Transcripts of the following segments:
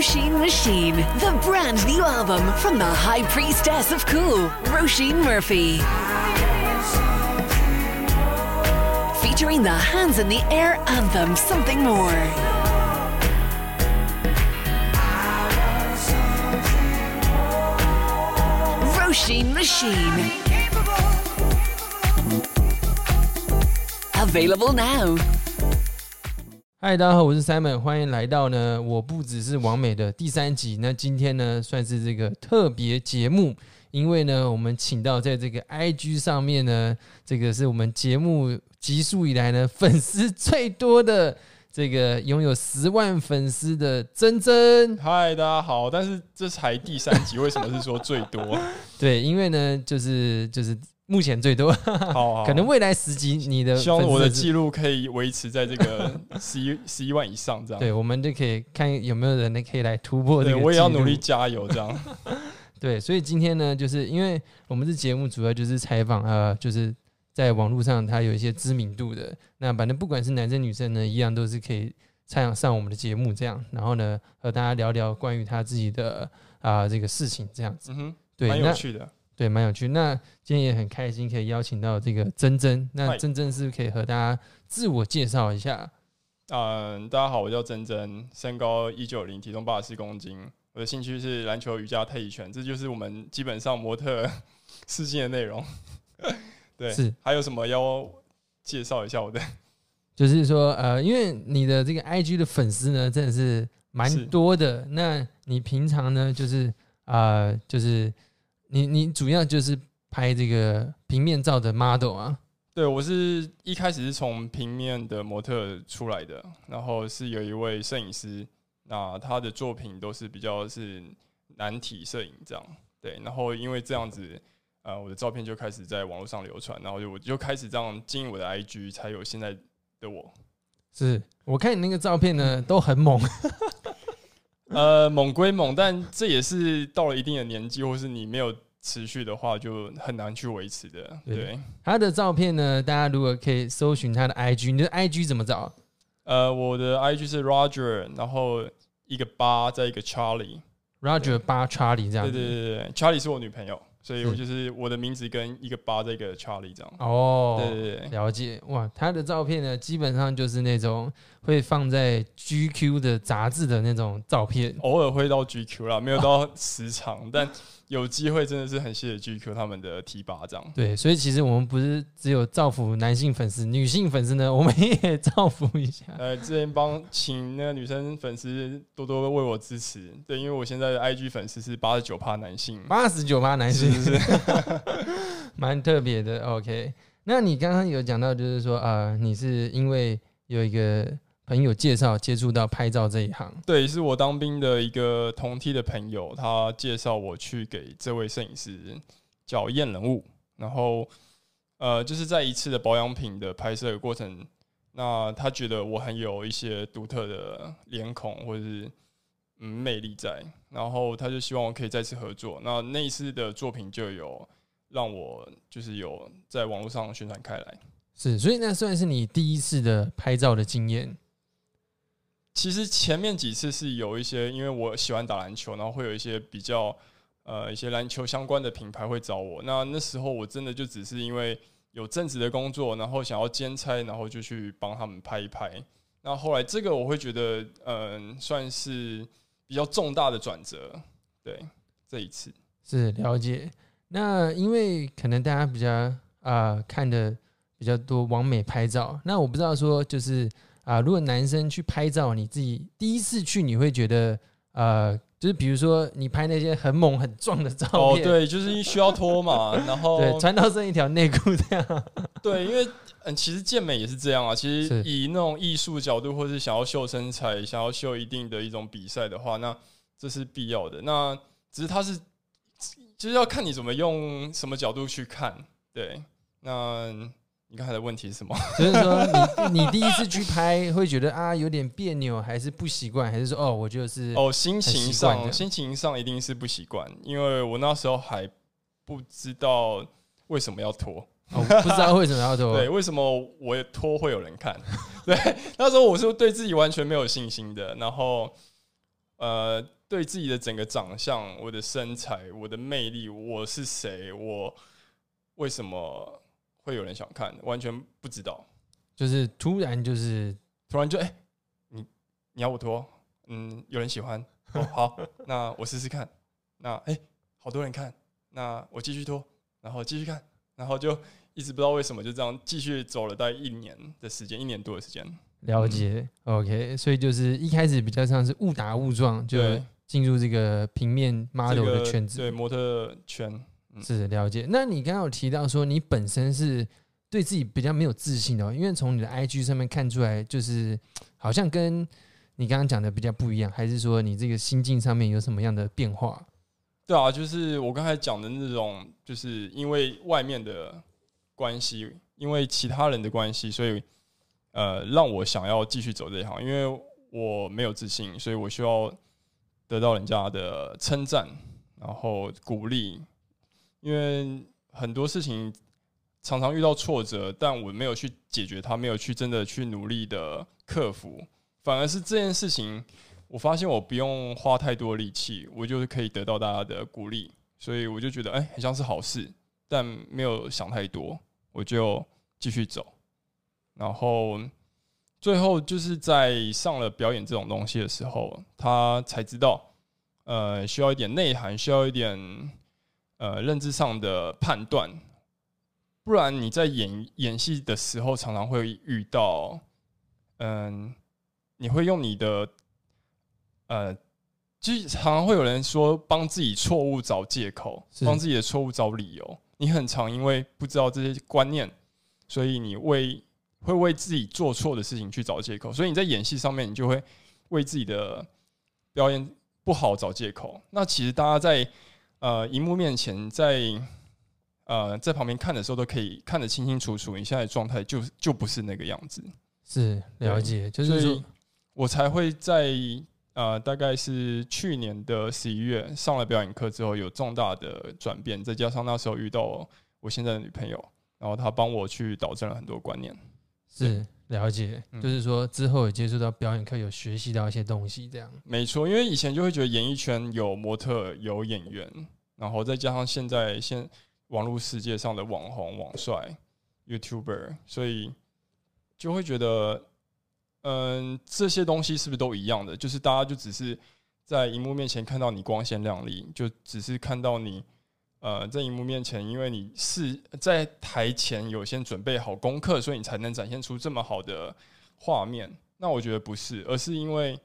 Roisin Machine, the brand new album from the High Priestess of Cool, Roisin Murphy. Featuring the Hands in the Air anthem, Something More. Roisin Machine. Available now. 嗨，大家好，我是 Simon，欢迎来到呢。我不只是完美的第三集。那今天呢，算是这个特别节目，因为呢，我们请到在这个 IG 上面呢，这个是我们节目集数以来呢粉丝最多的这个拥有十万粉丝的珍珍。嗨，大家好！但是这才第三集，为什么是说最多？对，因为呢，就是就是目前最多，好好，可能未来十集你的希望我的记录可以维持在这个 十一十一万以上，这样。对，我们就可以看有没有人呢可以来突破这对，个。我也要努力。加油，这样。对，所以今天呢，就是因为我们这节目主要就是采访呃，就是在网络上他有一些知名度的，那反正不管是男生女生呢，一样都是可以上上我们的节目这样，然后呢和大家聊聊关于他自己的啊、这个事情这样子。嗯哼，对，蛮有趣的。对，蛮有趣。那今天也很开心可以邀请到这个珍珍，那珍珍是不是可以和大家自我介绍一下？嗯，大家好，我叫珍珍，身高一九零，体重八十四公斤。我的兴趣是篮球、瑜伽、太极拳，这就是我们基本上模特试镜的内容。对，是还有什么要介绍一下我的？就是说，呃，因为你的这个 IG 的粉丝呢，真的是蛮多的。那你平常呢，就是啊、呃就是你你主要就是拍这个平面照的 model 啊，对，我是一开始是从平面的模特出来的，然后是有一位摄影师，那他的作品都是比较是难体摄影这样，对，然后因为这样子，呃，我的照片就开始在网络上流传，然后就我就开始这样经营我的 IG，才有现在的我。是我看你那个照片呢，都很猛。呃，猛归猛，但这也是到了一定的年纪，或是你没有持续的话，就很难去维持的。对对，他的照片呢，大家如果可以搜寻他的 IG，你的 IG 怎么找呃，我的 IG 是 Roger，然后一个八，再一个 Charlie。？Roger 八 Charlie 这样对子。对对对，Charlie 是我女朋友，所以我就是我的名字跟一个八再一个 Charlie 这样。哦，对对对，了解哇，他的照片呢，基本上就是那种会放在 GQ 的杂志的那种照片。偶尔会到 GQ 啦，没有到时常，但有机会真的是很谢谢 GQ 他们的提拔这样。对，所以其实我们不是只有造福男性粉丝，女性粉丝呢，我们也造福一下。呃，之前帮请那个女生粉丝多多为我支持，对，因为我现在的 IG 粉丝是八十九趴男性，八十九趴男性是 蛮特别的。OK，那你刚刚有讲到，就是说啊、呃你是因为有一个朋友介绍接触到拍照这一行，对，是我当兵的一个同梯的朋友，他介绍我去给这位摄影师叫燕人物，然后呃，就是在一次的保养品的拍摄的过程，那他觉得我很有一些独特的脸孔或者是嗯魅力在，然后他就希望我可以再次合作。那那一次的作品就有让我就是有在网络上宣传开来。是，所以那算是你第一次的拍照的经验。其实前面几次是有一些，因为我喜欢打篮球，然后会有一些比较呃一些篮球相关的品牌会找我。那那时候我真的就只是因为有正职的工作，然后想要兼差，然后就去帮他们拍一拍。那后来这个我会觉得，嗯、算是比较重大的转折。对，这一次是了解。那因为可能大家比较啊、看的比较多完美拍照，那我不知道说就是啊、如果男生去拍照，你自己第一次去，你会觉得呃，就是比如说你拍那些很猛很壮的照片哦，片，对，就是需要脱嘛，然后对，穿到剩一条内裤这样，对，因为嗯，其实健美也是这样啊。其实以那种艺术角度，或是想要秀身材、想要秀一定的一种比赛的话，那这是必要的。那只是它是，就是要看你怎么用什么角度去看。对，那你刚才的问题是什么？就是说你你第一次去拍会觉得啊有点别扭，还是不习惯，还是说哦我就是哦，心情上，心情上一定是不习惯，因为我那时候还不知道为什么要脱。哦不知道为什么要脱，对，为什么我脱会有人看？对，那时候我是对自己完全没有信心的。然后，呃，对自己的整个长相、我的身材、我的魅力，我是谁，我为什么会有人想看，完全不知道。就是突然就是突然就哎、你你要我脱？嗯，有人喜欢，哦，好，那我试试看。那哎、好多人看，那我继续脱，然后继续看，然后就一直不知道为什么就这样继续走了大概一年的时间，一年多的时间。了解、OK，所以就是一开始比较像是误打误撞就对进入这个平面 model 的圈子，对模特圈，嗯是了解。那你刚刚有提到说你本身是对自己比较没有自信的、哦，因为从你的 IG 上面看出来，就是好像跟你刚刚讲的比较不一样，还是说你这个心境上面有什么样的变化？对啊，就是我刚才讲的那种，就是因为外面的关系，因为其他人的关系，所以呃，让我想要继续走这一行，因为我没有自信，所以我需要得到人家的称赞，然后鼓励，因为很多事情常常遇到挫折，但我没有去解决它，没有去真的去努力的克服，反而是这件事情。我发现我不用花太多力气，我就是可以得到大家的鼓励，所以我就觉得哎、很像是好事，但没有想太多，我就继续走。然后最后就是在上了表演这种东西的时候，他才知道，呃，需要一点内涵，需要一点呃认知上的判断，不然你在演演戏的时候，常常会遇到，嗯，你会用你的呃，就是常常会有人说帮自己错误找借口，帮自己的错误找理由。你很常因为不知道这些观念，所以你为会为自己做错的事情去找借口。所以你在演戏上面，你就会为自己的表演不好找借口。那其实大家在呃荧幕面前，在呃在旁边看的时候，都可以看得清清楚楚，你现在的状态就就不是那个样子。是了解，就是，我才会在呃，大概是去年的十一月上了表演课之后，有重大的转变，再加上那时候遇到我现在的女朋友，然后她帮我去导正了很多观念。是了解，嗯就是说之后有接触到表演课，有学习到一些东西，这样没错，因为以前就会觉得演艺圈有模特、有演员，然后再加上现在现网络世界上的网红、网帅、YouTuber，所以就会觉得，嗯，这些东西是不是都一样的？就是大家就只是在荧幕面前看到你光鲜亮丽，就只是看到你。呃，在荧幕面前，因为你是在台前有先准备好功课，所以你才能展现出这么好的画面。那我觉得不是，而是因为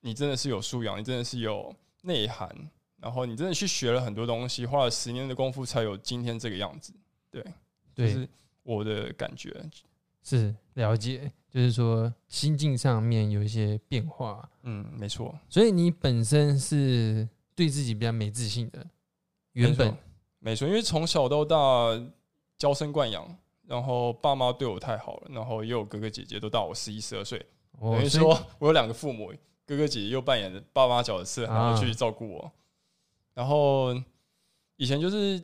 你真的是有素养，你真的是有内涵，然后你真的去学了很多东西，花了十年的功夫才有今天这个样子。对对，是我的感觉。是了解，就是说心境上面有一些变化，嗯，没错，所以你本身是对自己比较没自信的，原本没错因为从小到大娇生惯养，然后爸妈对我太好了，然后也有哥哥姐姐都大我十一十二岁，等于说 我有两个父母，哥哥姐姐又扮演着爸妈角色，然后啊去照顾我。然后以前就是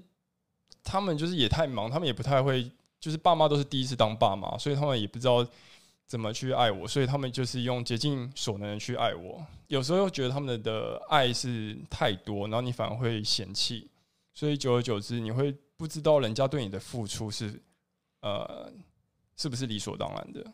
他们就是也太忙，他们也不太会，就是爸妈都是第一次当爸妈，所以他们也不知道怎么去爱我，所以他们就是用竭尽所能的去爱我。有时候又觉得他们的爱是太多，然后你反而会嫌弃，所以久而久之，你会不知道人家对你的付出是呃是不是理所当然的。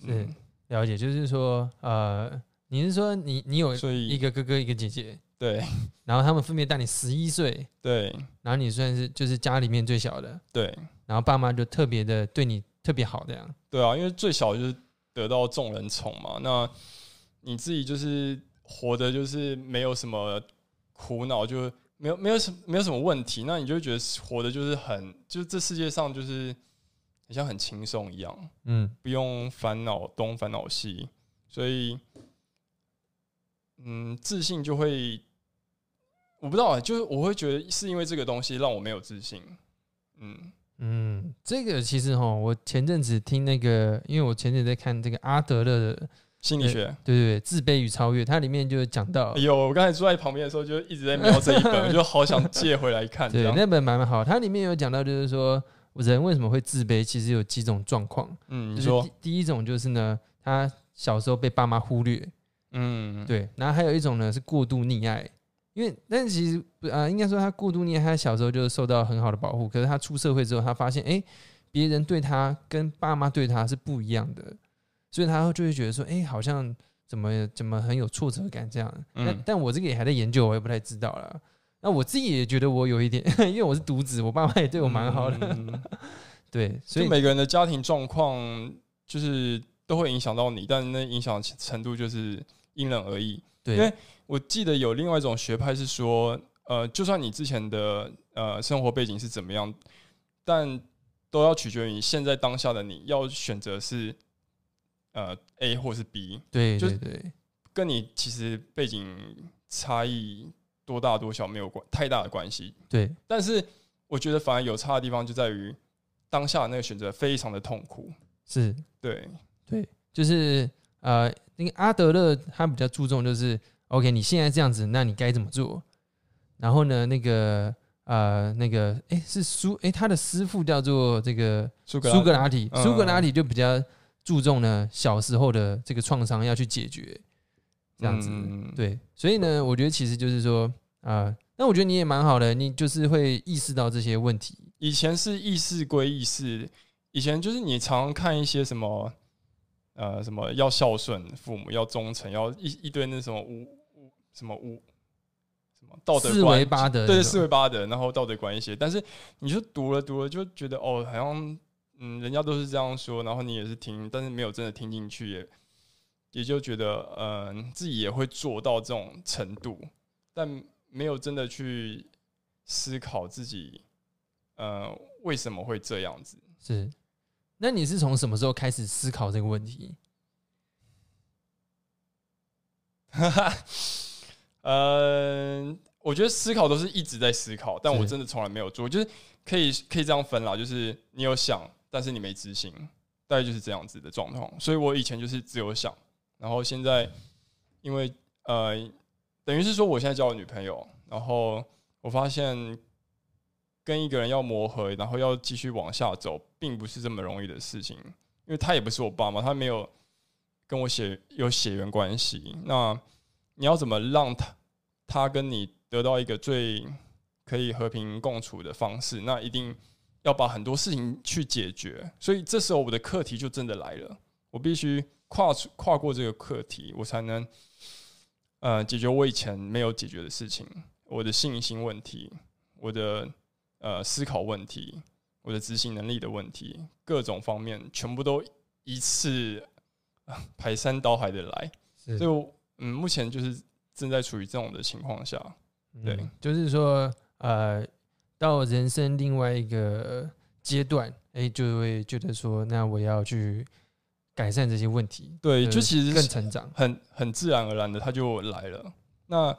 是了解，就是说呃，你是说你你有一个哥哥一个姐姐，对。然后他们分别大你十一岁，对。然后你算是就是家里面最小的，对。然后爸妈就特别的对你特别好这样，对啊，因为最小就是得到众人宠嘛，那你自己就是活的，就是没有什么苦恼，就没有没有什没有什么问题，那你就会觉得活的就是很，就是这世界上就是很像很轻松一样，嗯，不用烦恼东烦恼西，所以嗯，自信就会我不知道啊，就是我会觉得是因为这个东西让我没有自信，嗯。嗯，这个其实哈，我前阵子听那个，因为我前阵子在看这个阿德勒的，心理学，对对对，自卑与超越，它里面就有讲到，有，我刚才坐在旁边的时候，就一直在瞄这一本，我就好想借回来看。这对，那本蛮好，它里面有讲到，就是说人为什么会自卑，其实有几种状况，嗯，就是你说。第第一种就是呢，他小时候被爸妈忽略，嗯，对，然后还有一种呢是过度溺爱，因为但是其实不啊、应该说他过度溺爱，他小时候就是受到很好的保护，可是他出社会之后，他发现哎，诶别人对他跟爸妈对他是不一样的，所以他就会觉得说，哎，好像怎么怎么很有挫折感这样。但嗯但我这个也还在研究，我也不太知道了。那我自己也觉得我有一点，因为我是独子，我爸妈也对我蛮好的，嗯 对，所以每个人的家庭状况就是都会影响到你，但那影响程度就是因人而异。对，因为我记得有另外一种学派是说，呃，就算你之前的呃生活背景是怎么样，但都要取决于现在当下的你要选择是呃 A 或是 B，对就对对跟你其实背景差异多大多小没有关太大的关系。对但是我觉得反而有差的地方就在于当下那个选择非常的痛苦。是。对，对就是呃，那个阿德勒他比较注重就是 OK，你现在这样子，那你该怎么做？然后呢，那个呃，那个诶，是苏诶，他的师傅叫做这个苏格苏格拉底，嗯苏格拉底就比较注重呢小时候的这个创伤要去解决，这样子。嗯，对，所以呢，我觉得其实就是说啊，那、我觉得你也蛮好的，你就是会意识到这些问题。以前是意识归意识，以前就是你常常看一些什么，呃，什么要孝顺父母，要忠诚，要一一堆那什么五五什么五什么道德四观维八德，对四维八德，然后道德观一些，但是你就读了读了就觉得哦，好像嗯，人家都是这样说，然后你也是听，但是没有真的听进去，也也就觉得嗯、呃自己也会做到这种程度，但没有真的去思考自己呃为什么会这样子。是。那你是从什么时候开始思考这个问题？哈哈，嗯，我觉得思考都是一直在思考，但我真的从来没有做，就是可以可以这样分啦，就是你有想，但是你没执行，大概就是这样子的状况。所以我以前就是只有想，然后现在因为呃，等于是说我现在交了女朋友，然后我发现跟一个人要磨合，然后要继续往下走，并不是这么容易的事情，因为他也不是我爸妈，他没有跟我血有血缘关系，那。你要怎么让他他跟你得到一个最可以和平共处的方式？那一定要把很多事情去解决。所以这时候我的课题就真的来了，我必须跨出跨过这个课题，我才能呃解决我以前没有解决的事情，我的信心问题，我的呃思考问题，我的执行能力的问题，各种方面全部都一次呃 排山倒海的来。是。所以我嗯，目前就是正在处于这种的情况下，对。嗯就是说，呃，到人生另外一个阶段，哎、就会觉得说，那我要去改善这些问题，对，呃就其实更成长。很很自然而然的，他就来了。那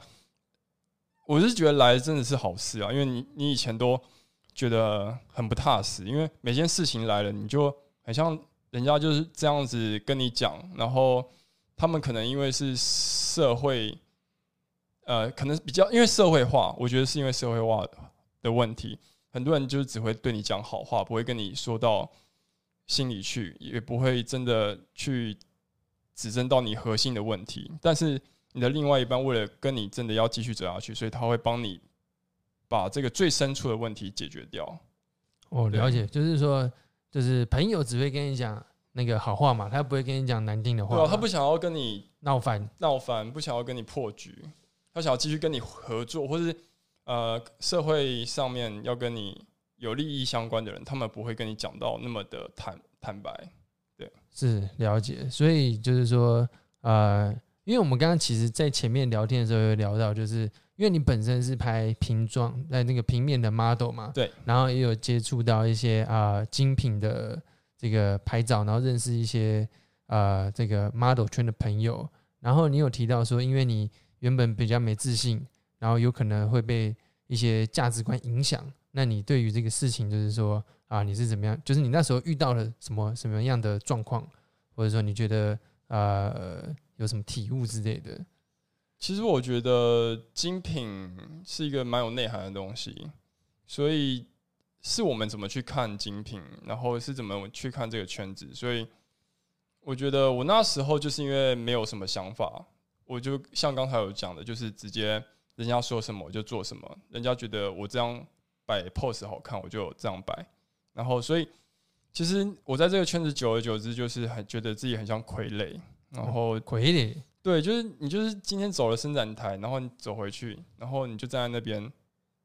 我是觉得来真的是好事啊，因为你你以前都觉得很不踏实，因为每件事情来了，你就很像人家就是这样子跟你讲，然后他们可能因为是社会，呃，可能比较因为社会化，我觉得是因为社会化的问题，很多人就是只会对你讲好话，不会跟你说到心里去，也不会真的去指正到你核心的问题。但是你的另外一半为了跟你真的要继续走下去，所以他会帮你把这个最深处的问题解决掉。哦，了解，就是说，就是朋友只会跟你讲那个好话嘛，他不会跟你讲难听的话。对啊，他不想要跟你闹翻，闹翻，不想要跟你破局，他想要继续跟你合作，或是呃社会上面要跟你有利益相关的人，他们不会跟你讲到那么的坦坦白。对是了解。所以就是说，呃，因为我们刚刚其实在前面聊天的时候有聊到，就是因为你本身是拍平装在那个平面的 model 嘛，对，然后也有接触到一些啊、精品的这个拍照，然后认识一些呃这个 model 圈的朋友，然后你有提到说，因为你原本比较没自信，然后有可能会被一些价值观影响，那你对于这个事情就是说啊，你是怎么样？就是你那时候遇到了什么什么样的状况，或者说你觉得呃有什么体悟之类的？其实我觉得精品是一个蛮有内涵的东西，所以是我们怎么去看精品，然后是怎么去看这个圈子。所以我觉得我那时候就是因为没有什么想法，我就像刚才有讲的，就是直接人家说什么我就做什么，人家觉得我这样摆 pose 好看，我就这样摆。然后，所以其实我在这个圈子久而久之，就是很觉得自己很像傀儡。然后傀儡，对，就是你就是今天走了伸展台，然后你走回去，然后你就站在那边，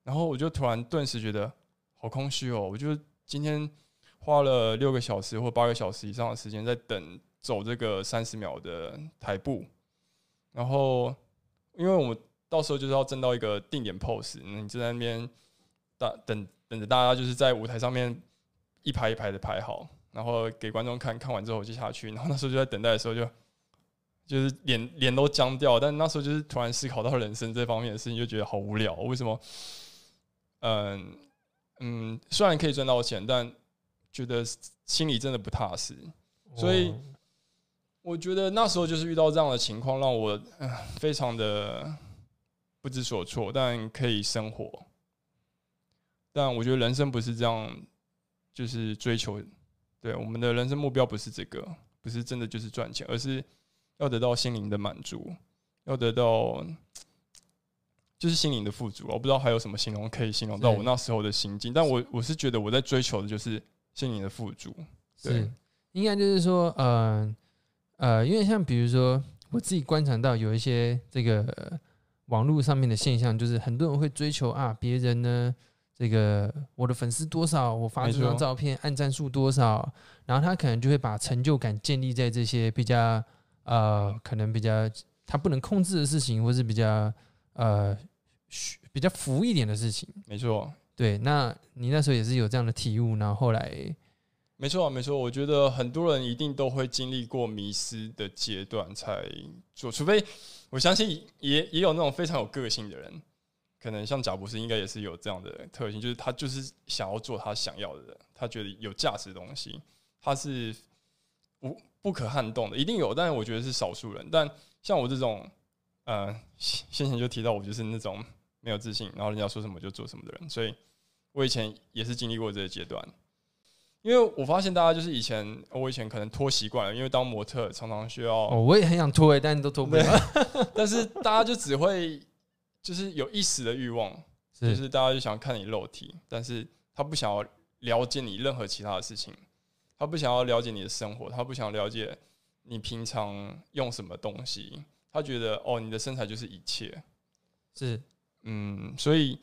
然后我就突然顿时觉得好空虚哦。我就今天花了六个小时或八个小时以上的时间在等走这个三十秒的台步，然后因为我们到时候就是要挣到一个定点 pose，你就在那边大等等着大家就是在舞台上面一排一排的排好，然后给观众看看完之后我就下去，然后那时候就在等待的时候就。就是脸脸都僵掉，但那时候就是突然思考到人生这方面的事情，就觉得好无聊。为什么？嗯嗯，虽然可以赚到钱，但觉得心里真的不踏实。所以我觉得那时候就是遇到这样的情况，让我非常的不知所措。但可以生活，但我觉得人生不是这样，就是追求。对，我们的人生目标不是这个，不是真的就是赚钱，而是。要得到心灵的满足，要得到就是心灵的富足。我不知道还有什么形容可以形容到我那时候的心境，但我我是觉得我在追求的就是心灵的富足。对，应该就是说，呃呃，因为像比如说我自己观察到有一些这个网络上面的现象，就是很多人会追求啊，别人呢这个我的粉丝多少，我发这张照片按赞数多少，然后他可能就会把成就感建立在这些比较。呃，可能比较他不能控制的事情，或是比较呃比较浮一点的事情，没错。对，那你那时候也是有这样的体悟，然后后来，没错没错。我觉得很多人一定都会经历过迷失的阶段才做，除非我相信也也有那种非常有个性的人，可能像贾博士应该也是有这样的特性，就是他就是想要做他想要的，他觉得有价值的东西，他是无。不可撼动的一定有，但是我觉得是少数人。但像我这种，呃，先前就提到我就是那种没有自信，然后人家说什么就做什么的人。所以我以前也是经历过这个阶段。因为我发现大家就是以前，我以前可能拖习惯了，因为当模特常常需要。哦，我也很想拖诶，但都拖不了。但是大家就只会就是有一时的欲望，就是大家就想看你肉体，但是他不想要了解你任何其他的事情。他不想要了解你的生活，他不想了解你平常用什么东西。他觉得哦，你的身材就是一切。是，嗯，所以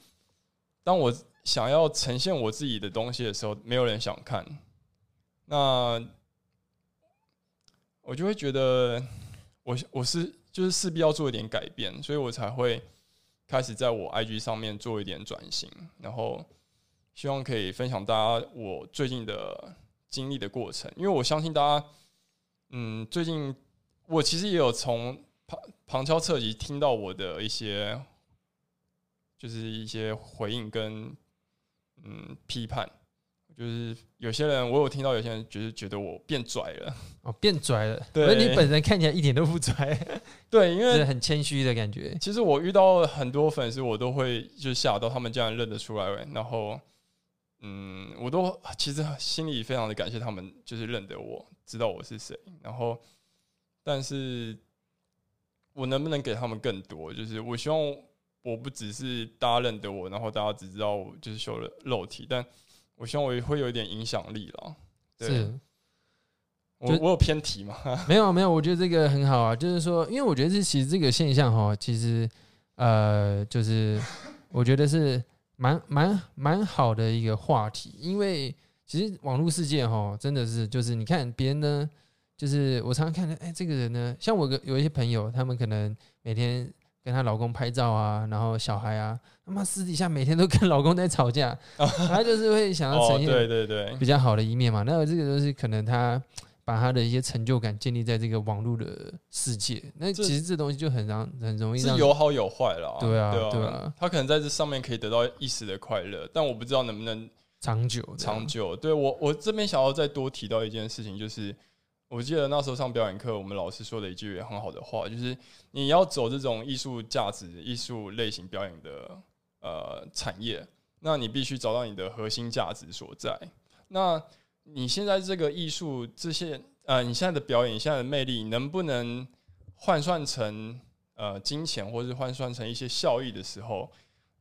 当我想要呈现我自己的东西的时候，没有人想看。那我就会觉得，我我是就是势必要做一点改变，所以我才会开始在我 IG 上面做一点转型，然后希望可以分享大家我最近的。经历的过程，因为我相信大家，嗯，最近我其实也有从旁旁敲侧击听到我的一些，就是一些回应跟嗯批判，就是有些人我有听到有些人就是觉得我变拽了哦，变拽了，对，你本人看起来一点都不拽，对，因为很谦虚的感觉。其实我遇到很多粉丝，我都会就吓到，他们竟然认得出来，然后。嗯，我都其实心里非常的感谢他们，就是认得我，知道我是谁。然后，但是我能不能给他们更多？就是我希望我不只是大家认得我，然后大家只知道我就是修了肉体，但我希望我也会有一点影响力了。是，我我有偏题吗？没有没有，我觉得这个很好啊。就是说，因为我觉得这其实这个现象哈，其实呃，就是我觉得是。蛮蛮蛮好的一个话题，因为其实网络世界哈，真的是就是你看别人呢，就是我常常看到，哎，这个人呢，像我个有一些朋友，他们可能每天跟她老公拍照啊，然后小孩啊，他妈私底下每天都跟老公在吵架，她就是会想要呈现对对对比较好的一面嘛。那这个东西可能她。把她的一些成就感建立在这个网络的世界，那其实这东西就很让很容易是有好有坏了。对啊，对啊，她可能在这上面可以得到一时的快乐，但我不知道能不能长久。长久，对我我这边想要再多提到一件事情，就是我记得那时候上表演课，我们老师说的一句很好的话，就是你要走这种艺术价值、艺术类型表演的呃产业，那你必须找到你的核心价值所在。那你现在这个艺术这些呃，你现在的表演，现在的魅力，能不能换算成呃金钱，或是换算成一些效益的时候，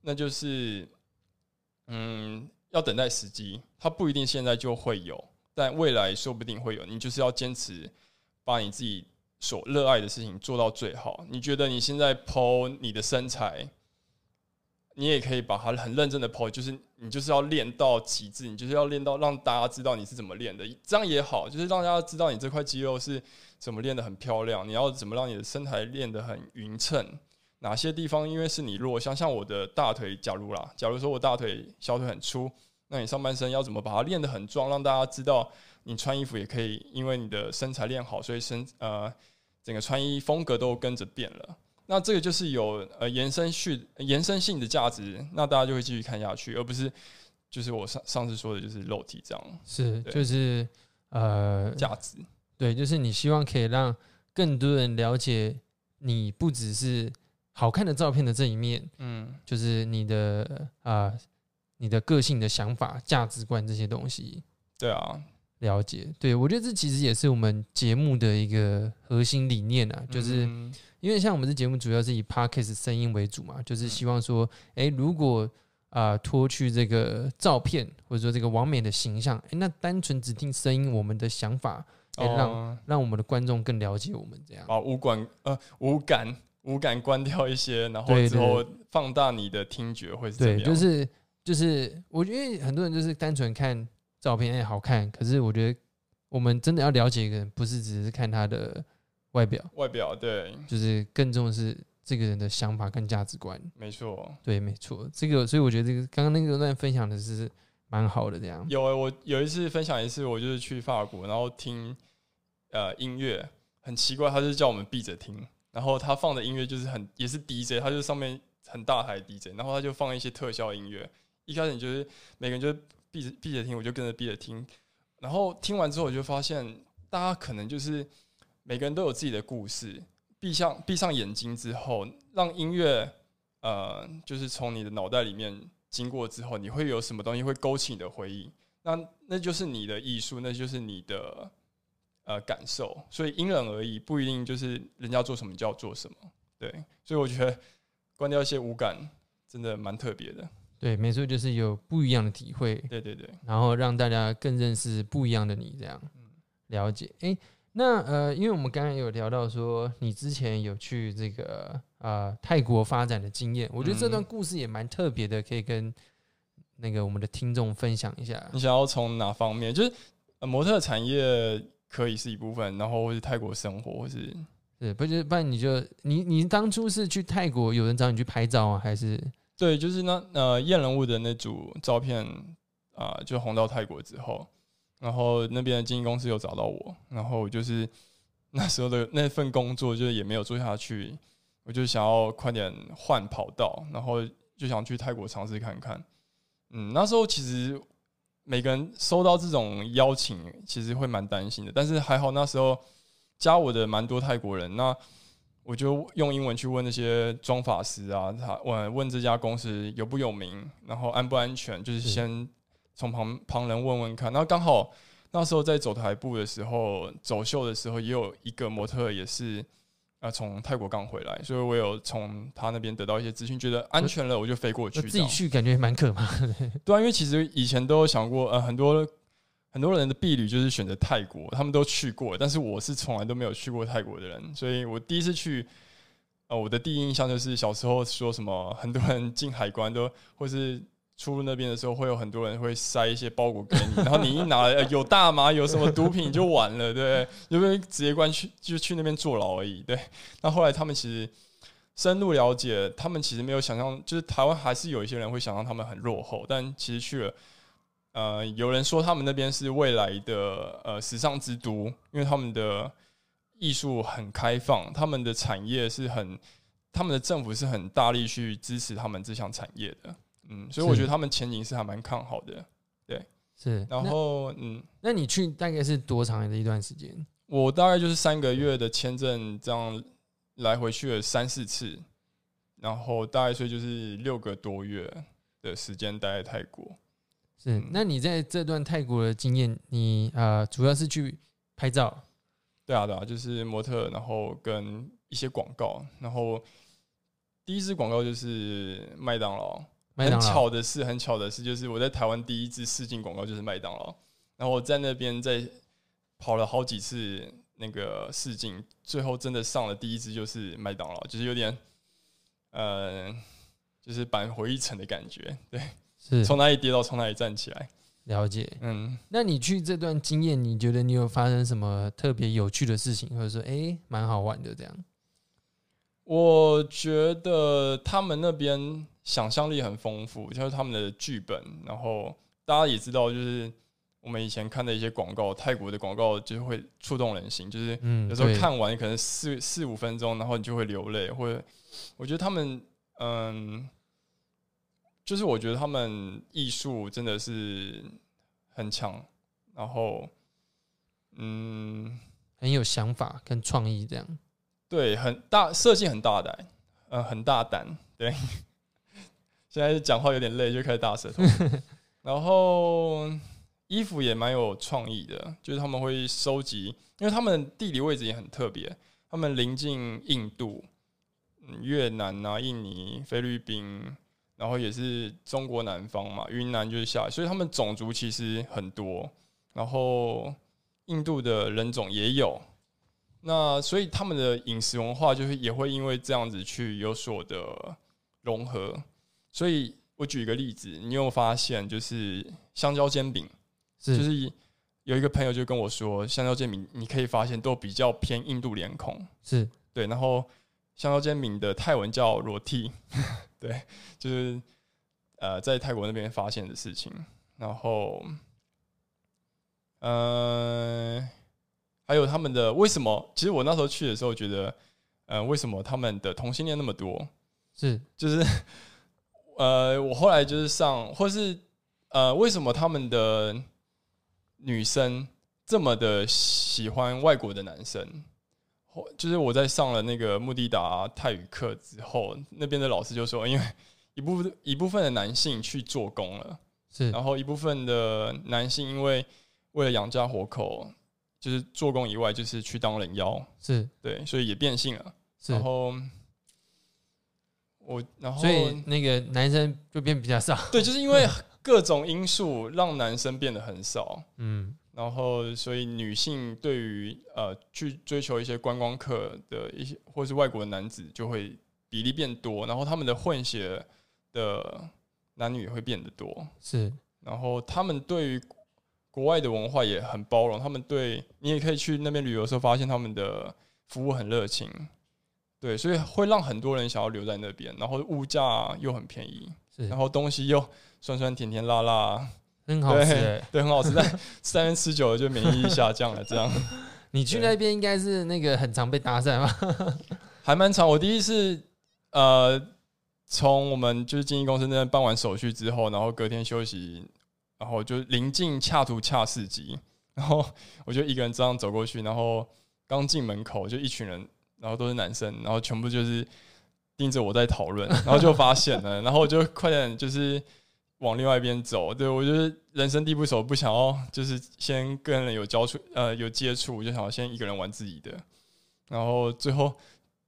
那就是嗯要等待时机，它不一定现在就会有，但未来说不定会有。你就是要坚持把你自己所热爱的事情做到最好。你觉得你现在剖你的身材？你也可以把它很认真的剖，就是你就是要练到极致，你就是要练到让大家知道你是怎么练的，这样也好，就是让大家知道你这块肌肉是怎么练的很漂亮。你要怎么让你的身材练得很匀称？哪些地方因为是你弱，像像我的大腿，假如啦，假如说我大腿小腿很粗，那你上半身要怎么把它练得很壮，让大家知道你穿衣服也可以，因为你的身材练好，所以身呃整个穿衣风格都跟着变了。那这个就是有呃延伸续、延伸性的价值，那大家就会继续看下去，而不是就是我上上次说的，就是肉体这样。是，就是呃价值，对，就是你希望可以让更多人了解你不只是好看的照片的这一面，嗯，就是你的啊，你的个性的想法、价值观这些东西。对啊，了解。对我觉得这其实也是我们节目的一个核心理念啊，就是。因为像我们这节目主要是以 podcast 声音为主嘛，就是希望说，哎，如果啊脱去这个照片或者说这个完美的形象，哎，那单纯只听声音，我们的想法，哎，让让我们的观众更了解我们这样。把五感呃五感五感关掉一些，然后之后放大你的听觉会是对，就是就是我觉得很多人就是单纯看照片，哎，好看，可是我觉得我们真的要了解一个人，不是只是看他的。外表，外表对，就是更重的是这个人的想法跟价值观。没错，对，没错。这个，所以我觉得这个刚刚那个段分享的是蛮好的。这样有我有一次分享一次，我就是去法国，然后听呃音乐，很奇怪，他就叫我们闭着听，然后他放的音乐就是很也是 DJ，他就上面很大台 DJ，然后他就放一些特效音乐。一开始就是每个人就是闭着闭着听，我就跟着闭着听，然后听完之后我就发现大家可能就是。每个人都有自己的故事。闭上闭上眼睛之后，让音乐呃，就是从你的脑袋里面经过之后，你会有什么东西会勾起你的回忆？那那就是你的艺术，那就是你的呃感受。所以因人而异，不一定就是人家做什么就要做什么。对，所以我觉得关掉一些无感，真的蛮特别的。对，没错，就是有不一样的体会。对对对，然后让大家更认识不一样的你，这样了解。哎。那呃，因为我们刚刚有聊到说，你之前有去这个呃泰国发展的经验，我觉得这段故事也蛮特别的，可以跟那个我们的听众分享一下。你想要从哪方面？就是模特产业可以是一部分，然后或是泰国生活，或是对，不就不然你就你你当初是去泰国，有人找你去拍照啊，还是对，就是那呃验人物的那组照片啊，就红到泰国之后。然后那边的经纪公司有找到我，然后就是那时候的那份工作就是也没有做下去，我就想要快点换跑道，然后就想去泰国尝试看看。嗯，那时候其实每个人收到这种邀请，其实会蛮担心的，但是还好那时候加我的蛮多泰国人，那我就用英文去问那些妆发师啊，他问问这家公司有不有名，然后安不安全，就是先。从旁旁人问问看，然后刚好那时候在走台步的时候，走秀的时候也有一个模特也是啊从泰国刚回来，所以我有从他那边得到一些资讯，觉得安全了，我就飞过去。自己去感觉蛮可怕的。对啊，因为其实以前都有想过，呃，很多很多人的避旅就是选择泰国，他们都去过，但是我是从来都没有去过泰国的人，所以我第一次去，呃，我的第一印象就是小时候说什么很多人进海关都或是。出入那边的时候，会有很多人会塞一些包裹给你，然后你一拿来有大麻，有什么毒品就完了，对，因为直接关去就去那边坐牢而已。对，那后来他们其实深入了解，他们其实没有想象，就是台湾还是有一些人会想象他们很落后，但其实去了，呃，有人说他们那边是未来的呃时尚之都，因为他们的艺术很开放，他们的产业是很，他们的政府是很大力去支持他们这项产业的。嗯，所以我觉得他们前景是还蛮看好的，对，是。然后，嗯，那你去大概是多长的一段时间？我大概就是三个月的签证，这样来回去了三四次，然后大概所以就是六个多月的时间待在泰国。是，那你在这段泰国的经验，你呃主要是去拍照？对啊，对啊，就是模特，然后跟一些广告，然后第一支广告就是麦当劳。很巧的是，很巧的是，就是我在台湾第一支试镜广告就是麦当劳，然后我在那边在跑了好几次那个试镜，最后真的上了第一支就是麦当劳，就是有点呃，就是扳回一城的感觉。对，是从哪里跌倒从哪里站起来。了解。嗯，那你去这段经验，你觉得你有发生什么特别有趣的事情，或者说诶蛮好玩的这样？我觉得他们那边想象力很丰富，就是他们的剧本，然后大家也知道，就是我们以前看的一些广告，泰国的广告就是会触动人心，就是嗯，有时候看完可能四四五分钟，然后你就会流泪，或者我觉得他们嗯，就是我觉得他们艺术真的是很强，然后嗯。很有想法跟创意这样。对，很大设计很大胆，呃，很大胆。对，现在讲话有点累，就开始大舌头。然后衣服也蛮有创意的，就是他们会收集，因为他们地理位置也很特别，他们临近印度、嗯越南啊、印尼、菲律宾，然后也是中国南方嘛，云南就是下来，所以他们种族其实很多，然后印度的人种也有。那所以他们的饮食文化就是也会因为这样子去有所的融合。所以我举一个例子，你有发现就是香蕉煎饼，是就是有一个朋友就跟我说，香蕉煎饼你可以发现都比较偏印度脸孔，是对，然后香蕉煎饼的泰文叫裸替，对，就是呃在泰国那边发现的事情。然后，呃，还有他们的为什么？其实我那时候去的时候觉得，呃，为什么他们的同性恋那么多？是就是呃，我后来就是上，或是呃，为什么他们的女生这么的喜欢外国的男生？或就是我在上了那个穆迪达泰语课之后，那边的老师就说，因为一部分一部分的男性去做工了，是然后一部分的男性因为为了养家活口，就是做工以外，就是去当人妖，是对，所以也变性了。然，后我，然后所以那个男生就变比较少。对，就是因为各种因素让男生变得很少，嗯，然后所以女性对于呃去追求一些观光客的一些或是外国的男子就会比例变多，然后他们的混血的男女也会变得多，是。然后他们对于国外的文化也很包容，他们对你也可以去那边旅游的时候发现他们的服务很热情，对，所以会让很多人想要留在那边，然后物价又很便宜，是。然，后东西又酸酸甜甜辣辣，很好吃欸。对，很好吃。但吃那边吃久了就免疫力下降了，这样 你去那边应该是那个很常被搭讪吧？还蛮长。我第一次呃，从我们就是经纪公司那边办完手续之后，然后隔天休息，然后就临近恰图恰市集，然后我就一个人这样走过去，然后刚进门口就一群人，然后都是男生，然后全部就是盯着我在讨论，然后就发现了，然后我就快点就是往另外一边走。对我就是人生地不熟，不想要就是先跟人有交触呃有接触，我就想要先一个人玩自己的，然后最后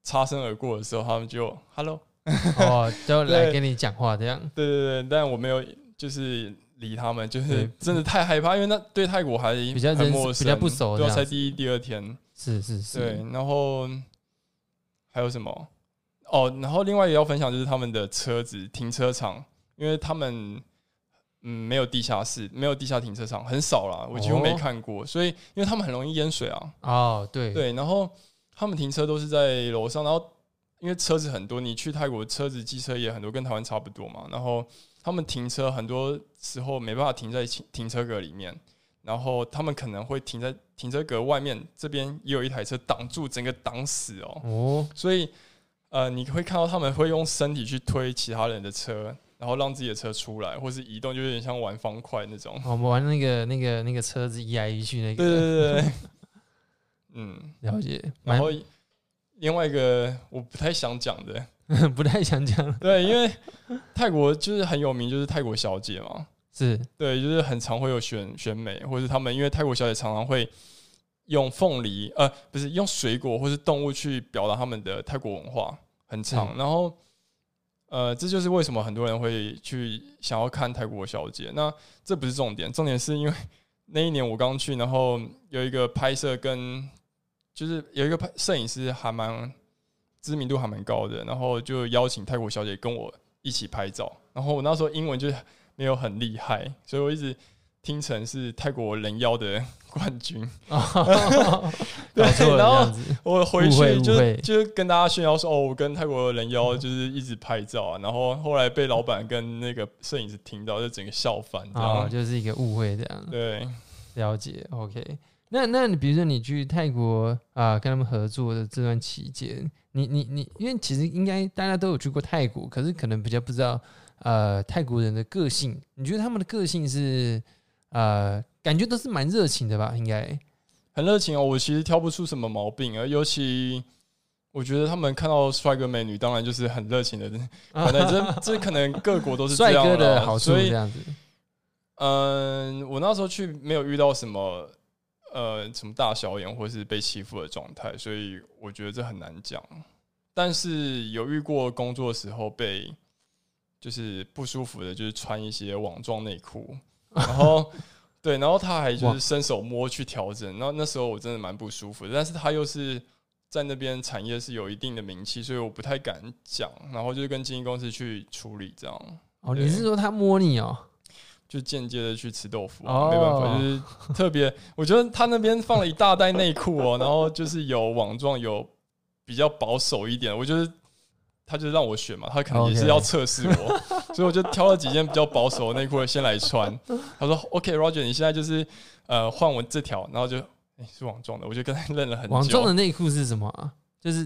擦身而过的时候，他们就 hello，哦，就来跟你讲话这样。对对对，但我没有就是理他们，就是真的太害怕，因为那对泰国还比较陌生，比较不熟对才第一第二天，是是是，对，然后还有什么？哦，然后另外也要分享就是他们的车子停车场，因为他们嗯没有地下室，没有地下停车场，很少啦，我几乎没哦看过，所以因为他们很容易淹水啊，哦，对对，然后他们停车都是在楼上，然后因为车子很多，你去泰国车子机车也很多，跟台湾差不多嘛。然后他们停车很多时候没办法停在停停车格里面，然后他们可能会停在停车格外面，这边也有一台车挡住，整个挡死哦。哦，所以呃，你会看到他们会用身体去推其他人的车，然后让自己的车出来，或是移动，就有点像玩方块那种。我们玩那个那个那个车子移来移去那对个，对对对，嗯。了解，然后另外一个我不太想讲的，不太想讲，对，因为泰国就是很有名，就是泰国小姐嘛，是。对，就是很常会有选选美，或者是他们因为泰国小姐常常会用凤梨，呃，不是用水果或是动物去表达他们的泰国文化，很长。然后，呃，这就是为什么很多人会去想要看泰国小姐。那这不是重点，重点是因为那一年我刚去，然后有一个拍摄跟就是有一个拍摄影师还蛮知名度还蛮高的，然后就邀请泰国小姐跟我一起拍照。然后我那时候英文就没有很厉害，所以我一直。听成是泰国人妖的冠军，对，然后我回去就就跟大家炫耀说：“哦，我跟泰国人妖就是一直拍照啊。”然后后来被老板跟那个摄影师听到，就整个笑翻，啊，就是一个误会这样。对，了解。OK，那那你比如说你去泰国啊，跟他们合作的这段期间，你你你，因为其实应该大家都有去过泰国，可是可能比较不知道呃泰国人的个性。你觉得他们的个性是？呃，感觉都是蛮热情的吧？应该很热情哦。我其实挑不出什么毛病啊。尤其我觉得他们看到帅哥美女，当然就是很热情的。可能这这可能各国都是帅哥的好处，这样子。嗯，我那时候去没有遇到什么呃什么大小眼或是被欺负的状态，所以我觉得这很难讲。但是有遇过工作的时候被就是不舒服的，就是穿一些网状内裤。然后，对，然后他还就是伸手摸去调整，然后那时候我真的蛮不舒服的。但是他又是在那边产业是有一定的名气，所以我不太敢讲。然后就是跟经纪公司去处理这样。哦，你是说他摸你哦？就间接的去吃豆腐，没办法，就是特别。我觉得他那边放了一大袋内裤哦，然后就是有网状，有比较保守一点。我觉得。他就让我选嘛，他可能也是要测试我，所以我就挑了几件比较保守的内裤先来穿。他说：“OK，Roger，你现在就是呃换我这条，然后就哎是网状的，我就跟他认了很久。网状的内裤是什么啊？就是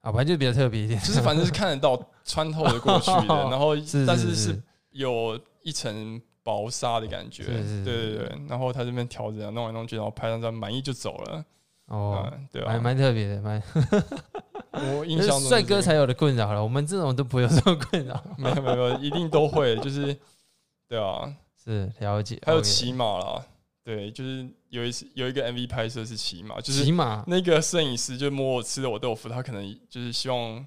啊，反正，就比较特别一点，就是反正是看得到穿透的过去的，然后但是是有一层薄纱的感觉，对对对。然后他这边调整啊弄来弄去，然后拍张照满意就走了。哦，对还蛮特别的，蛮。我 印象中，帅哥才有的困扰了，我们这种都不会有这种困扰。没有没有，一定都会，就是对啊，是了解。还有骑马啦，对，就是有一次有一个 MV 拍摄是骑马，就是骑马那个摄影师就摸我吃了我豆腐，他可能就是希望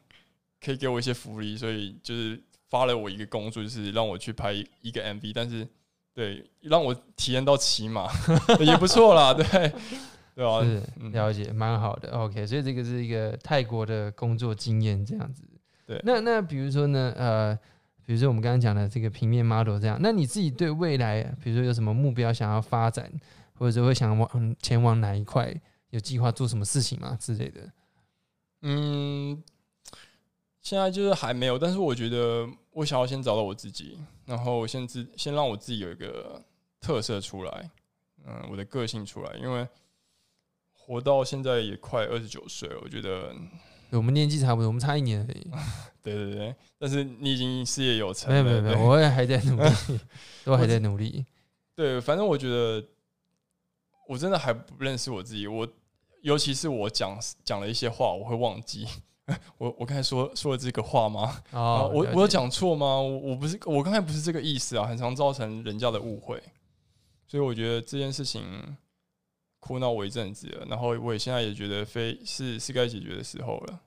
可以给我一些福利，所以就是发了我一个工作，就是让我去拍一个 MV，但是对让我体验到骑马也不错啦，对。对啊，是了解，蛮好的。OK，所以这个是一个泰国的工作经验，这样子。对，那那比如说呢，呃，比如说我们刚刚讲的这个平面 model 这样，那你自己对未来，比如说有什么目标想要发展，或者说会想往前往哪一块，有计划做什么事情吗之类的？嗯，现在就是还没有，但是我觉得我想要先找到我自己，然后先自先让我自己有一个特色出来，嗯，我的个性出来，因为。活到现在也快二十九岁了，我觉得我们年纪差不多，我们差一年而已。对对对，但是你已经事业有成，没有没有没有，我也还在努力，都还在努力。对，反正我觉得我真的还不认识我自己，我尤其是我讲讲了一些话，我会忘记。我我刚才说说了这个话吗？啊，我我有讲错吗？我我不是我刚才不是这个意思啊，很常造成人家的误会，所以我觉得这件事情。哭闹我一阵子，然后我也现在也觉得非是是该解决的时候了。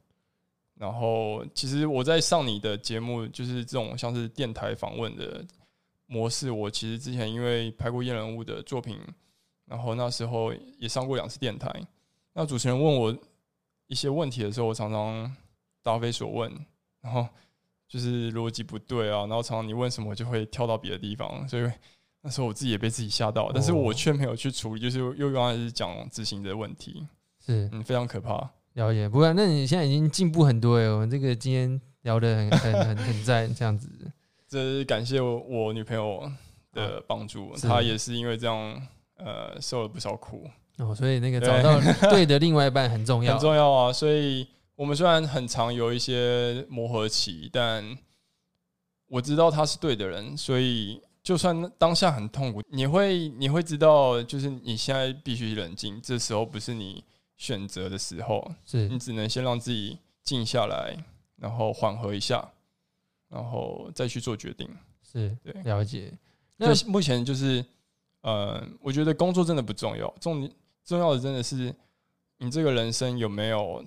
然后其实我在上你的节目，就是这种像是电台访问的模式。我其实之前因为拍过验人物的作品，然后那时候也上过两次电台。那主持人问我一些问题的时候，我常常答非所问，然后就是逻辑不对啊，然后常常你问什么，我就会跳到别的地方，所以。那时候我自己也被自己吓到，但是我却没有去处理，就是又刚开始讲执行的问题，是嗯非常可怕。了解，不过那你现在已经进步很多哎，我们这个今天聊的很很很很赞，这样子。这是感谢我我女朋友的帮助，她也是因为这样呃受了不少苦哦，所以那个找到 对的另外一半很重要，很重要啊。所以我们虽然很常有一些磨合期，但我知道他是对的人，所以。就算当下很痛苦，你会你会知道，就是你现在必须冷静，这时候不是你选择的时候，是你只能先让自己静下来，然后缓和一下，然后再去做决定。是对，了解。那目前就是，呃，我觉得工作真的不重要，重重要的真的是你这个人生有没有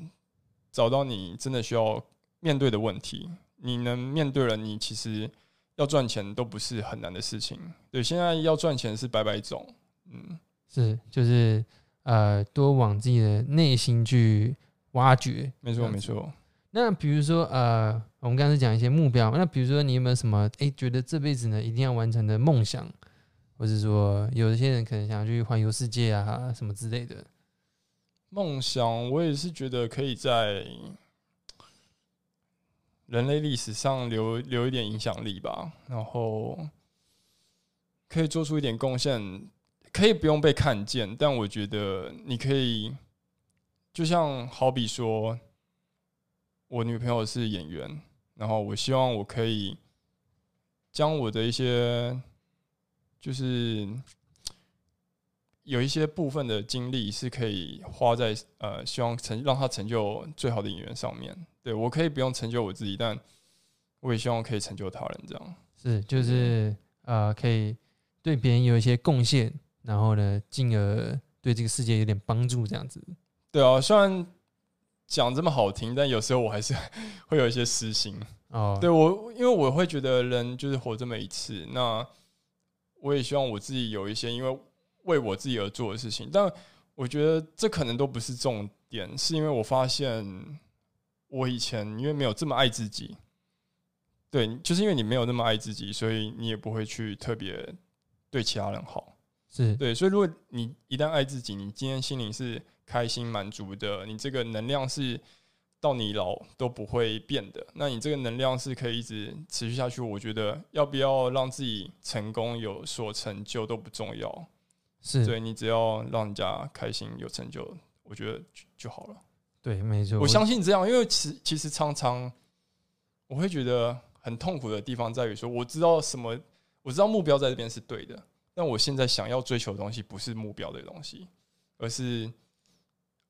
找到你真的需要面对的问题。你能面对了，你其实要赚钱都不是很难的事情。对，现在要赚钱是百百种，嗯，是就是呃，多往自己的内心去挖掘。没错没错。那比如说呃，我们刚才讲一些目标，那比如说你有没有什么哎，觉得这辈子呢一定要完成的梦想，或者说有一些人可能想要去环游世界啊什么之类的梦想，我也是觉得可以在。人类历史上留留一点影响力吧，然后可以做出一点贡献，可以不用被看见，但我觉得你可以，就像好比说，我女朋友是演员，然后我希望我可以将我的一些，就是有一些部分的精力是可以花在呃，希望成让他成就最好的演员上面。对，我可以不用成就我自己，但我也希望可以成就他人。这样是，就是呃，可以对别人有一些贡献，然后呢，进而对这个世界有点帮助。这样子，对啊，虽然讲这么好听，但有时候我还是 会有一些私心哦。对我，因为我会觉得人就是活这么一次，那我也希望我自己有一些因为为我自己而做的事情。但我觉得这可能都不是重点，是因为我发现。我以前因为没有这么爱自己，对，就是因为你没有那么爱自己，所以你也不会去特别对其他人好，是对。所以如果你一旦爱自己，你今天心灵是开心满足的，你这个能量是到你老都不会变的，那你这个能量是可以一直持续下去。我觉得要不要让自己成功有所成就都不重要，是所以你只要让人家开心有成就，我觉得就好了。对，没错，我相信这样，因为其其实常常我会觉得很痛苦的地方在于说，我知道什么，我知道目标在这边是对的，但我现在想要追求的东西不是目标的东西，而是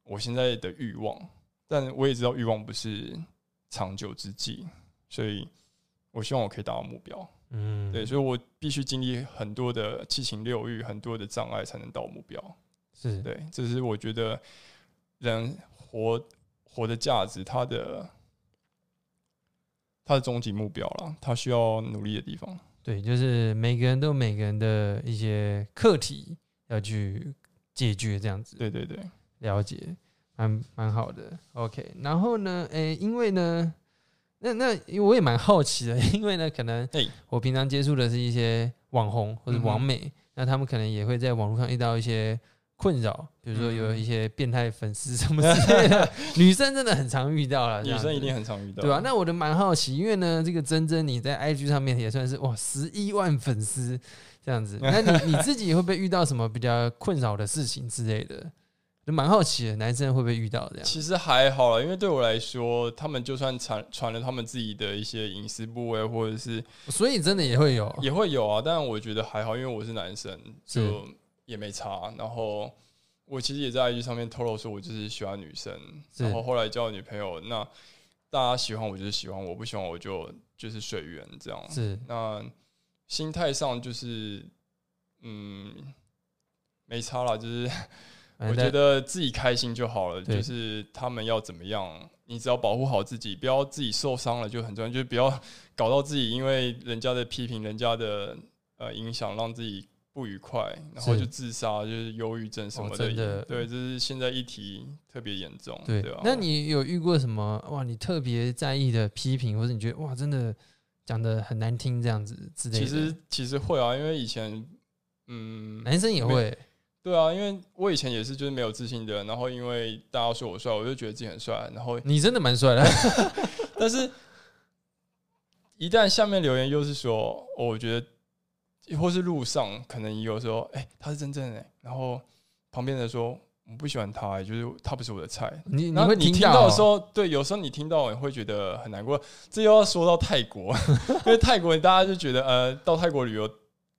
我现在的欲望。但我也知道欲望不是长久之计，所以我希望我可以达到目标。嗯，对，所以我必须经历很多的七情六欲，很多的障碍才能到目标。是对，这是我觉得人。活活的价值，他的他的终极目标了，他需要努力的地方。对，就是每个人都有每个人的一些课题要去解决，这样子。对对对，了解，蛮蛮好的。OK，然后呢，诶，因为呢，那那我也蛮好奇的，因为呢，可能我平常接触的是一些网红或者网美，那他们可能也会在网络上遇到一些。困扰，比如说有一些变态粉丝什么之类的，女生真的很常遇到了。女生一定很常遇到，对吧？那我就蛮好奇，因为呢，这个珍珍你在 IG 上面也算是哇十一万粉丝这样子，那你你自己会不会遇到什么比较困扰的事情之类的？就蛮好奇的，男生会不会遇到这样？其实还好了，因为对我来说，他们就算传传了他们自己的一些隐私部位，或者是，所以真的也会有，也会有啊。但我觉得还好，因为我是男生，就。也没差，然后我其实也在 IG 上面透露说，我就是喜欢女生，然后后来交女朋友，那大家喜欢我就是喜欢我，不喜欢我就就是随缘这样。是，那心态上就是嗯没差了，就是我觉得自己开心就好了，就是他们要怎么样，你只要保护好自己，不要自己受伤了就很重要，就是不要 搞到自己因为人家的批评、人家的呃影响，让自己。不愉快，然后就自杀，就是忧郁症什么的。对，这是现在议题特别严重。对，那你有遇过什么哇？你特别在意的批评，或者你觉得哇，真的讲的很难听这样子之类的？其实其实会啊，因为以前嗯，男生也会。对啊，因为我以前也是就是没有自信的，然后因为大家说我帅，我就觉得自己很帅。然后你真的蛮帅的，但是一旦下面留言又是说，我觉得。或是路上，可能有时候，哎，他是真正的，然后旁边的说我不喜欢他，就是他不是我的菜。你你会你听到的时候，对，有时候你听到你会觉得很难过。这又要说到泰国，因为泰国大家就觉得，呃，到泰国旅游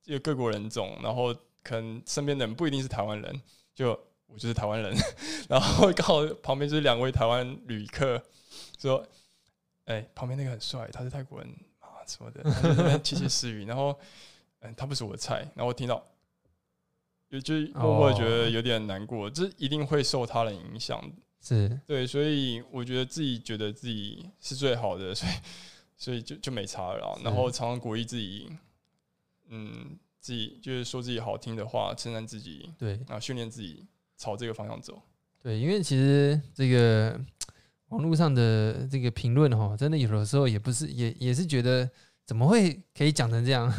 有各国人种，然后可能身边的人不一定是台湾人，就我就是台湾人，然后刚好旁边就是两位台湾旅客说，哎，旁边那个很帅，他是泰国人啊什么的，窃窃私语，然后。嗯，他不是我的菜。然后我听到，有就默默地觉得有点难过，这一定会受他人影响。是对，所以我觉得自己觉得自己是最好的，所以所以就就没差了啦。然后常常鼓励自己，嗯，自己就是说自己好听的话，称赞自己，对然后训练自己朝这个方向走。对，因为其实这个网络上的这个评论哈，真的有的时候也不是也也是觉得怎么会可以讲成这样？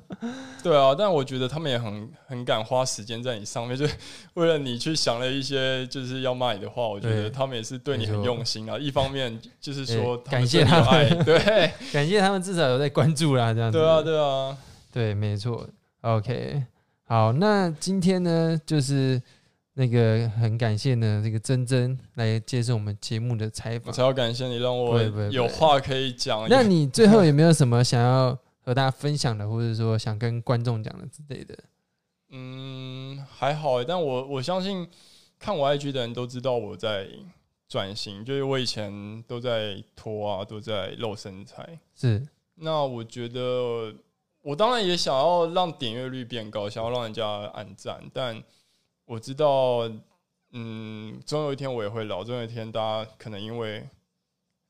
对啊，但我觉得他们也很很敢花时间在你上面，就为了你去想了一些就是要骂你的话。我觉得他们也是对你很用心啊。一方面 就是说感谢他们对感谢他们至少有在关注啦，这样子。对啊，对啊。对，没错。OK，好，那今天呢，就是那个很感谢呢，这个珍珍来接受我们节目的采访。我才要感谢你，让我有话可以讲。那你最后有没有什么想要和大家分享的，或者说想跟观众讲的之类的？嗯，还好欸，但我我相信看我 IG 的人都知道我在转型，就是我以前都在拖啊，都在露身材。是那我觉得，我当然也想要让点阅率变高，想要让人家按赞，但我知道，嗯，总有一天我也会老，总有一天大家可能因为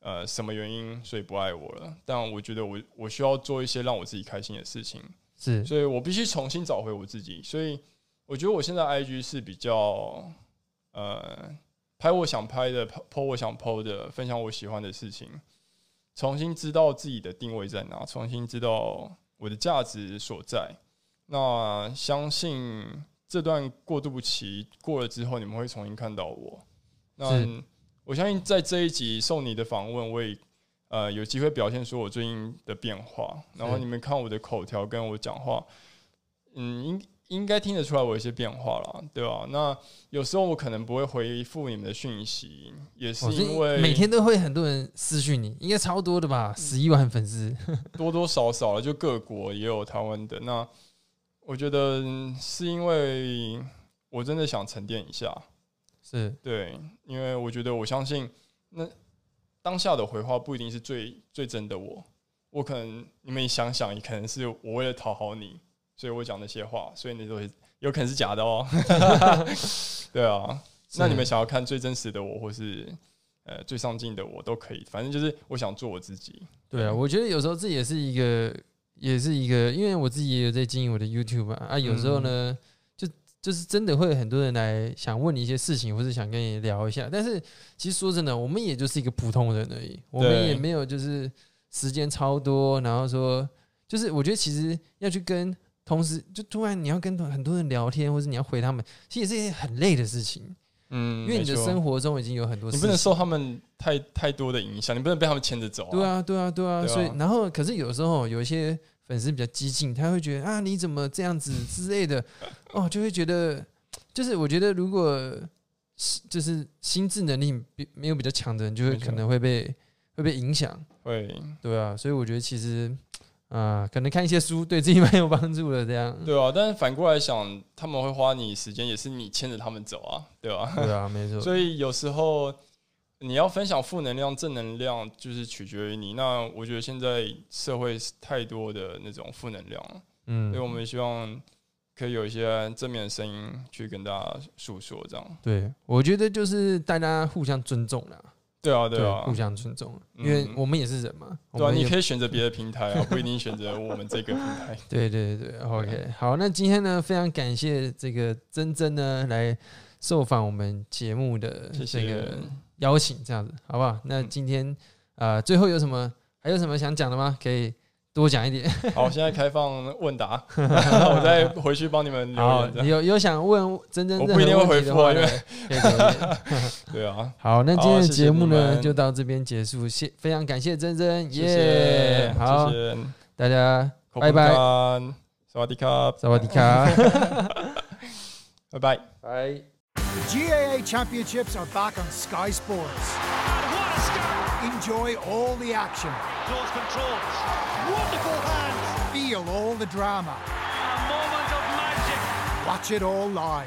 呃什么原因，所以不爱我了。但我觉得我我需要做一些让我自己开心的事情，是所以我必须重新找回我自己。所以我觉得我现在 IG 是比较呃拍我想拍的，po 我想 po 的，分享我喜欢的事情，重新知道自己的定位在哪，重新知道我的价值所在。那相信这段过渡期过了之后，你们会重新看到我。那我相信在这一集受你的访问，我也呃有机会表现出我最近的变化。然后你们看我的口条跟我讲话，嗯，应应该听得出来我有一些变化了，对吧、那有时候我可能不会回复你们的讯息，也是因为每天都会很多人私讯你，应该超多的吧？十一万粉丝，多多少少了，就各国也有台湾的。那我觉得嗯是因为我真的想沉淀一下，是对，因为我觉得我相信那当下的回话不一定是最最真的我，我可能你们想想，也可能是我为了讨好你，所以我讲那些话，所以那都会有可能是假的哦。对啊，那你们想要看最真实的我，或是呃最上进的我都可以，反正就是我想做我自己。对啊，我觉得有时候这也是一个，也是一个，因为我自己也有在经营我的 YouTube 啊，啊，有时候呢，就就是真的会有很多人来想问你一些事情，或是想跟你聊一下，但是其实说真的，我们也就是一个普通人而已，我们也没有就是时间超多，然后说，就是我觉得其实要去跟同时，就突然你要跟很多人聊天，或者你要回他们，其实也是一件很累的事情，嗯，因为你的生活中已经有很多事情，你不能受他们太太多的影响，你不能被他们牵着走、对，啊，对啊，对啊，所以然后可是有时候有一些粉丝比较激进，他会觉得啊你怎么这样子之类的，哦，就会觉得就是我觉得如果是就是心智能力比没有比较强的人，就会可能会被会被影响，会，对啊，所以我觉得其实啊、可能看一些书对自己蛮有帮助的，这样对啊。但是反过来想，他们会花你时间，也是你牵着他们走啊，对吧、对啊，没错，所以有时候你要分享负能量、正能量，就是取决于你。那我觉得现在社会太多的那种负能量了，所以我嗯，们希望可以有一些正面的声音去跟大家诉说，这样。对，我觉得就是大家互相尊重啦，对啊，对啊互，相尊重，嗯因为我们也是人嘛，对啊，你可以选择别的平台啊，不一定选择我们这个平台。对对对，OK，好，那今天呢，非常感谢这个珍珍呢来受访我们节目的这个邀请，这样子好不好？那今天啊、呃最后有什么还有什么想讲的吗？可以多讲一点。好，现在开放问答，我再回去帮你们留好言，这，样。有有想问珍珍我不一定会回复啊因为 对啊，好，那今天的节目呢就到这边结束，谢非常感谢珍珍，谢耶谢，好，谢谢，大家拜拜，萨瓦迪卡，萨瓦迪卡，拜拜。拜。The GAA Championships are back on Sky Sports. Enjoy all the action. Close control. Wonderful hands. Feel all the drama. A moment of magic. Watch it all live.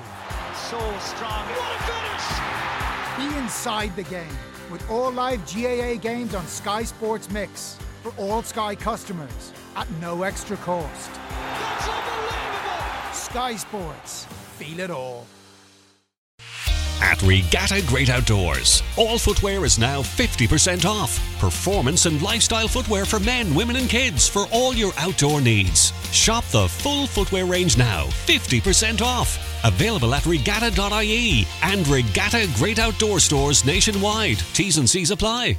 So strong. What a finish. Be inside the game with all live GAA games on Sky Sports Mix for all Sky customers at no extra cost. That's unbelievable. Sky Sports. feel it all. At Regatta Great Outdoors, all footwear is now 50% off. Performance and lifestyle footwear for men, women, and kids for all your outdoor needs. Shop the full footwear range now, 50% off. Available at regatta.ie and Regatta Great Outdoor stores nationwide. T's and C's apply.